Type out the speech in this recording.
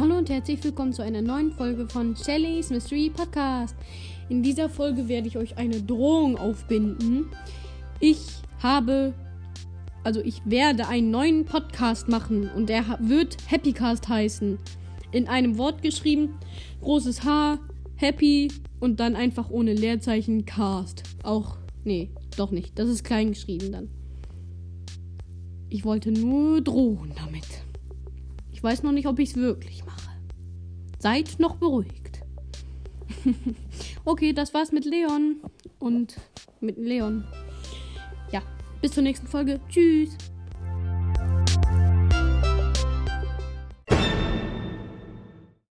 und herzlich willkommen zu einer neuen Folge von Shelly's Mystery Podcast. In dieser Folge werde ich euch eine Drohung aufbinden. Ich habe, also ich werde einen neuen Podcast machen und der wird Happycast heißen. In einem Wort geschrieben, großes H, Happy und dann einfach ohne Leerzeichen Cast. Auch, nee, doch nicht. Das ist klein geschrieben dann. Ich wollte nur drohen damit. Ich weiß noch nicht, ob ich es wirklich mache. Seid noch beruhigt. okay, das war's mit Leon. Und mit Leon. Ja, bis zur nächsten Folge. Tschüss.